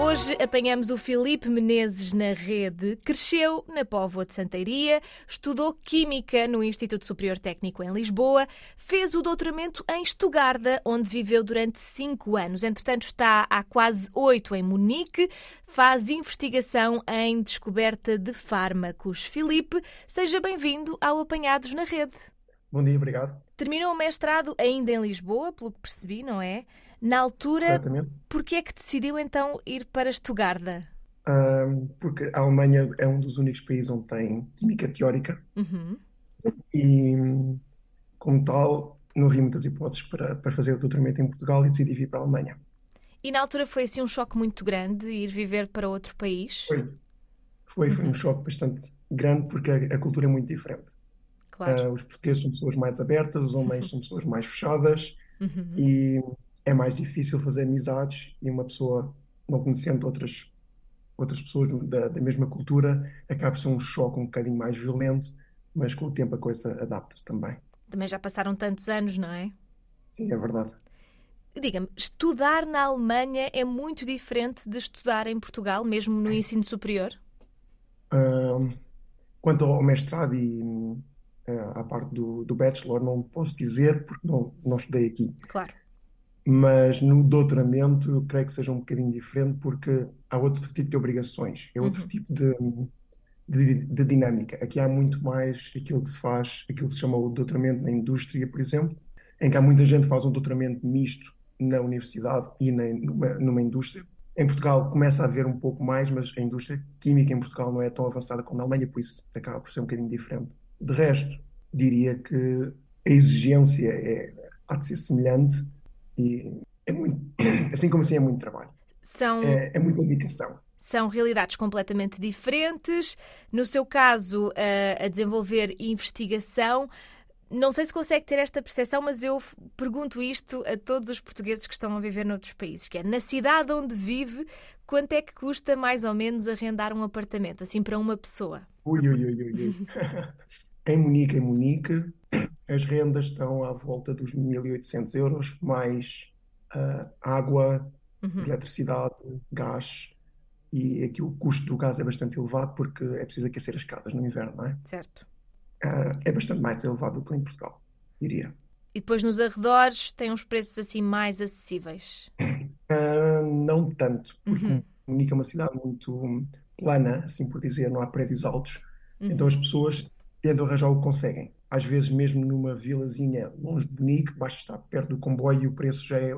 Hoje apanhamos o Filipe Menezes na rede. Cresceu na Póvoa de Santeiria, estudou Química no Instituto Superior Técnico em Lisboa, fez o doutoramento em Estugarda, onde viveu durante cinco anos. Entretanto, está há quase oito em Munique, faz investigação em descoberta de fármacos. Filipe, seja bem-vindo ao Apanhados na Rede. Bom dia, obrigado. Terminou o mestrado ainda em Lisboa, pelo que percebi, não é? Na altura, porquê é que decidiu então ir para Estugarda? Ahm, porque a Alemanha é um dos únicos países onde tem química teórica Uhum. e, como tal, não havia muitas hipóteses para, para fazer o doutoramento em Portugal e decidi vir para a Alemanha. E na altura foi assim um choque muito grande ir viver para outro país? Foi, foi, foi um choque bastante grande porque a, a cultura é muito diferente. Claro. Ah, os portugueses são pessoas mais abertas, os alemães são pessoas mais fechadas Uhum. e é mais difícil fazer amizades e uma pessoa não conhecendo outras outras pessoas da, da mesma cultura acaba por ser um choque um bocadinho mais violento, mas com o tempo a coisa adapta-se também. Também já passaram tantos anos, não é? Sim, é verdade. Diga-me, estudar na Alemanha é muito diferente de estudar em Portugal, mesmo no ensino superior? Quanto ao mestrado e ah, à parte do, do bachelor, não posso dizer porque não, não estudei aqui. Claro. Mas no doutoramento eu creio que seja um bocadinho diferente porque há outro tipo de obrigações, é outro Uhum. tipo de, de, de dinâmica. Aqui há muito mais aquilo que se faz, aquilo que se chama o doutoramento na indústria, por exemplo, em que há muita gente que faz um doutoramento misto na universidade e na, numa, numa indústria. Em Portugal começa a haver um pouco mais, mas a indústria química em Portugal não é tão avançada como na Alemanha, por isso acaba por ser um bocadinho diferente. De resto, diria que a exigência é, há de ser semelhante e é muito, assim como assim é muito trabalho, São, é, é muita dedicação. são realidades completamente diferentes. No seu caso, a, a desenvolver investigação. Não sei se consegue ter esta percepção, mas eu pergunto isto a todos os portugueses que estão a viver noutros países, que é na cidade onde vive, quanto é que custa mais ou menos arrendar um apartamento, assim para uma pessoa? Ui, ui, ui, ui. Em Munique, em Munique, as rendas estão à volta dos 1.800 euros, mais ah, água, Uhum. eletricidade, gás. E aqui o custo do gás é bastante elevado porque é preciso aquecer as casas no inverno, não é? Certo. Ah, é bastante mais elevado do que em Portugal, diria. E depois nos arredores tem uns preços assim mais acessíveis. Ah, não tanto, porque Uhum. Munique é uma cidade muito plana, assim por dizer, não há prédios altos. Uhum. Então as pessoas tentam arranjar o que conseguem. Às vezes, mesmo numa vilazinha longe de Munique, basta estar perto do comboio e o preço já é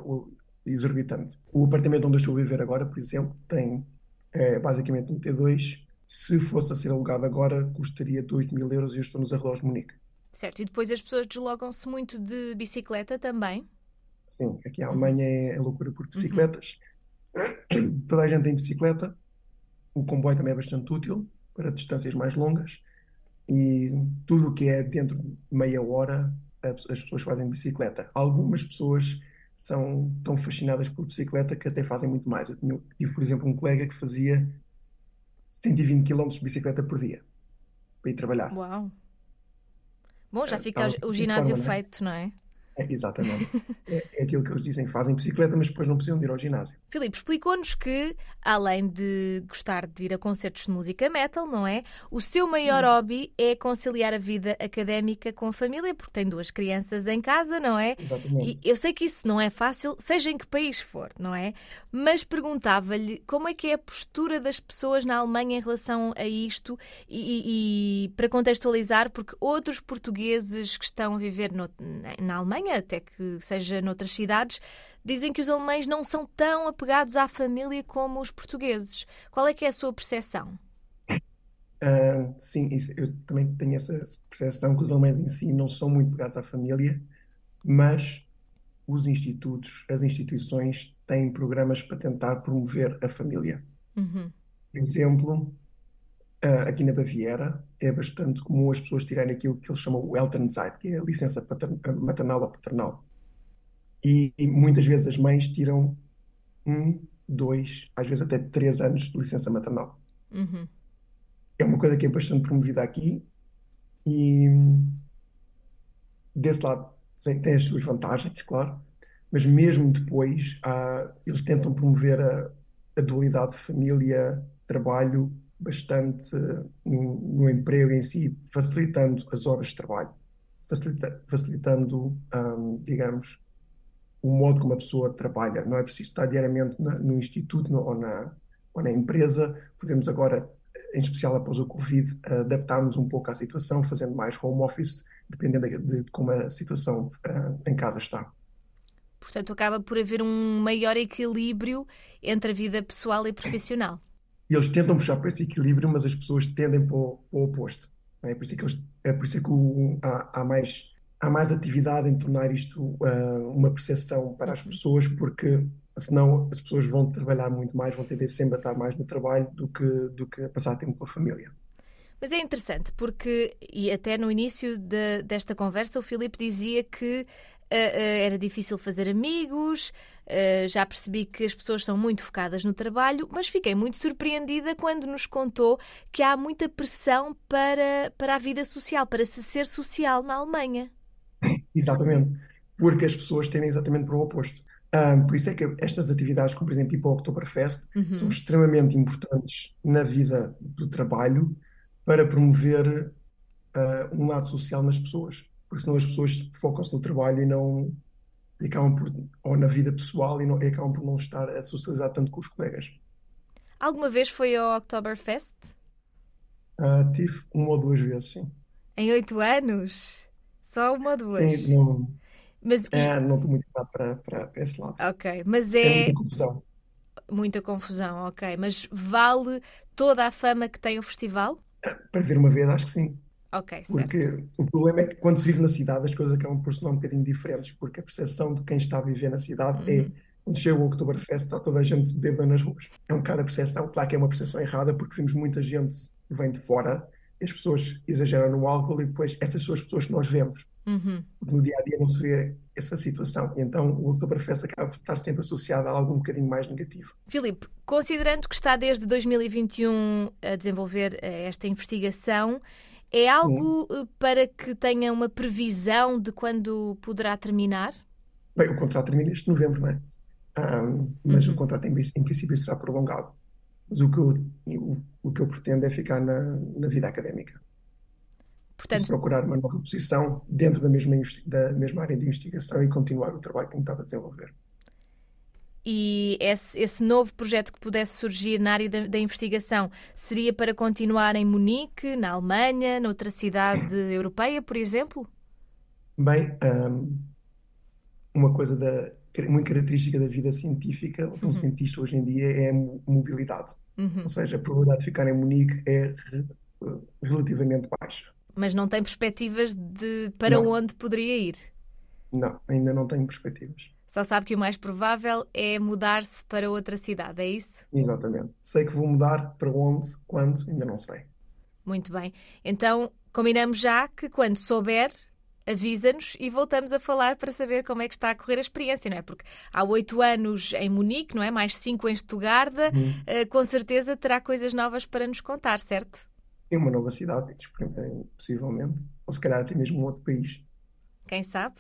exorbitante. O apartamento onde eu estou a viver agora, por exemplo, tem é, basicamente um T2. Se fosse a ser alugado agora, custaria 2 mil euros e eu estou nos arredores de Munique. Certo. E depois as pessoas deslocam-se muito de bicicleta também. Sim, aqui a Alemanha é, é loucura por bicicletas. Toda a gente tem bicicleta. O comboio também é bastante útil para distâncias mais longas. E tudo o que é dentro de meia hora, as as pessoas fazem bicicleta. Algumas pessoas são tão fascinadas por bicicleta que até fazem muito mais. Eu tinha- tive, por exemplo, um colega que fazia 120 km de bicicleta por dia para ir trabalhar. Uau! Bom, já É, fica o ginásio forma, não é? feito, não é? Exatamente. É, é aquilo que eles dizem, fazem bicicleta, mas depois não precisam de ir ao ginásio. Filipe, explicou-nos que, além de gostar de ir a concertos de música metal, não é? O seu maior hobby é conciliar a vida académica com a família, porque tem duas crianças em casa, não é? E Exatamente. eu sei que isso não é fácil, seja em que país for, não é? Mas perguntava-lhe como é que é a postura das pessoas na Alemanha em relação a isto e, e- e para contextualizar, porque outros portugueses que estão a viver no- na Alemanha, até que seja noutras cidades, dizem que os alemães não são tão apegados à família como os portugueses. Qual é que é a sua percepção? Ah, sim, isso- eu também tenho essa percepção que os alemães em si não são muito pegados à família, mas os institutos, as instituições têm programas para tentar promover a família. Uhum. Por exemplo, ah, aqui na Baviera é bastante comum as pessoas tirarem aquilo que eles chamam o Elternzeit, que é a licença maternal ou paternal. E, e muitas vezes as mães tiram um, dois, às vezes até três anos de licença maternal. Uhum. é uma coisa que é bastante promovida aqui e desse lado tem, tem as suas vantagens, claro, mas mesmo depois há, eles tentam promover a, a dualidade família-trabalho bastante no, no, emprego em si, facilitando as horas de trabalho, facilita, facilitando, digamos, o modo como a pessoa trabalha. Não é preciso estar diariamente na, no instituto no, ou, na, ou na empresa. Podemos agora, em especial após o Covid, adaptar-nos um pouco à situação, fazendo mais home office, dependendo de, de como a situação uh, em casa está. Portanto, acaba por haver um maior equilíbrio entre a vida pessoal e profissional. Eles tentam puxar para esse equilíbrio, mas as pessoas tendem para o, para o oposto. É por isso que, eles, é por isso que o, há, há mais há mais atividade em tornar isto uh, uma percepção para as pessoas, porque senão as pessoas vão trabalhar muito mais, vão tender sempre a estar mais no trabalho do que, do que passar tempo com a família. Mas é interessante porque, e até no início de, desta conversa, o Filipe dizia que uh, uh, era difícil fazer amigos, uh, já percebi que as pessoas são muito focadas no trabalho, mas fiquei muito surpreendida quando nos contou que há muita pressão para, para a vida social, para se ser social na Alemanha. Exatamente, porque as pessoas tendem exatamente para o oposto. Um, por isso é que estas atividades, como por exemplo o Oktoberfest, uhum. são extremamente importantes na vida do trabalho para promover uh, um lado social nas pessoas. Porque senão as pessoas focam-se no trabalho e não e acabam por, ou na vida pessoal e, não, e acabam por não estar a socializar tanto com os colegas. Alguma vez foi ao Oktoberfest? Uh, tive uma ou duas vezes, sim. Em oito anos? Só uma ou duas? Sim, não, mas, é, não estou muito para, para, para esse lado. Ok, mas é... é muita confusão. Muita confusão, ok. Mas vale toda a fama que tem o festival? Para ver uma vez, acho que sim. Ok, porque certo. o problema é que quando se vive na cidade as coisas acabam por se tornar um bocadinho diferentes, porque a percepção de quem está a viver na cidade é, uhum. é quando chega o Oktoberfest está toda a gente bêbada nas ruas. É um bocado a percepção, claro que é uma percepção errada porque vimos muita gente que vem de fora as pessoas exageram no álcool e depois essas são as pessoas que nós vemos. Uhum. No dia a dia não se vê essa situação. E então o Oktoberfest acaba por estar sempre associado a algo um bocadinho mais negativo. Filipe, considerando que está desde 2021 a desenvolver eh, esta investigação, é algo hum. para que tenha uma previsão de quando poderá terminar? Bem, o contrato termina este novembro, não é? Um, mas uhum. o contrato em, em, princípio será prolongado. Mas o que eu, o, o que eu pretendo é ficar na, na vida académica. Portanto, procurar uma nova posição dentro da mesma, da mesma área de investigação e continuar o trabalho que tenho estado a desenvolver. E esse, esse, novo projeto que pudesse surgir na área da, da, investigação seria para continuar em Munique, na Alemanha, noutra cidade europeia, por exemplo? Bem, um, uma coisa da, muito característica da vida científica de um uhum. cientista hoje em dia é a mobilidade. Uhum. Ou seja, a probabilidade de ficar em Munique é relativamente baixa. Mas não tem perspectivas de para não. onde poderia ir? Não, ainda não tenho perspectivas. Só sabe que o mais provável é mudar-se para outra cidade, é isso? Exatamente. Sei que vou mudar para onde, quando, ainda não sei. Muito bem. Então, combinamos já que quando souber, avisa-nos e voltamos a falar para saber como é que está a correr a experiência, não é? Porque há oito anos em Munique, não é? Mais cinco em Estugarda, uhum. com certeza terá coisas novas para nos contar, certo? Em uma nova cidade, possivelmente. Ou se calhar até mesmo um outro país. Quem sabe?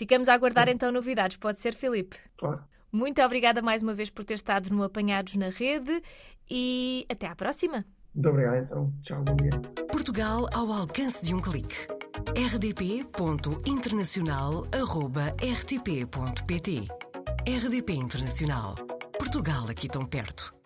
Ficamos a aguardar então novidades. Pode ser, Filipe? Claro. Muito obrigada mais uma vez por ter estado no Apanhados na Rede e até à próxima. Muito obrigado, então. Tchau, bom dia. Portugal ao alcance de um clique. rdp.internacional.rtp.pt RDP Internacional. Portugal aqui tão perto.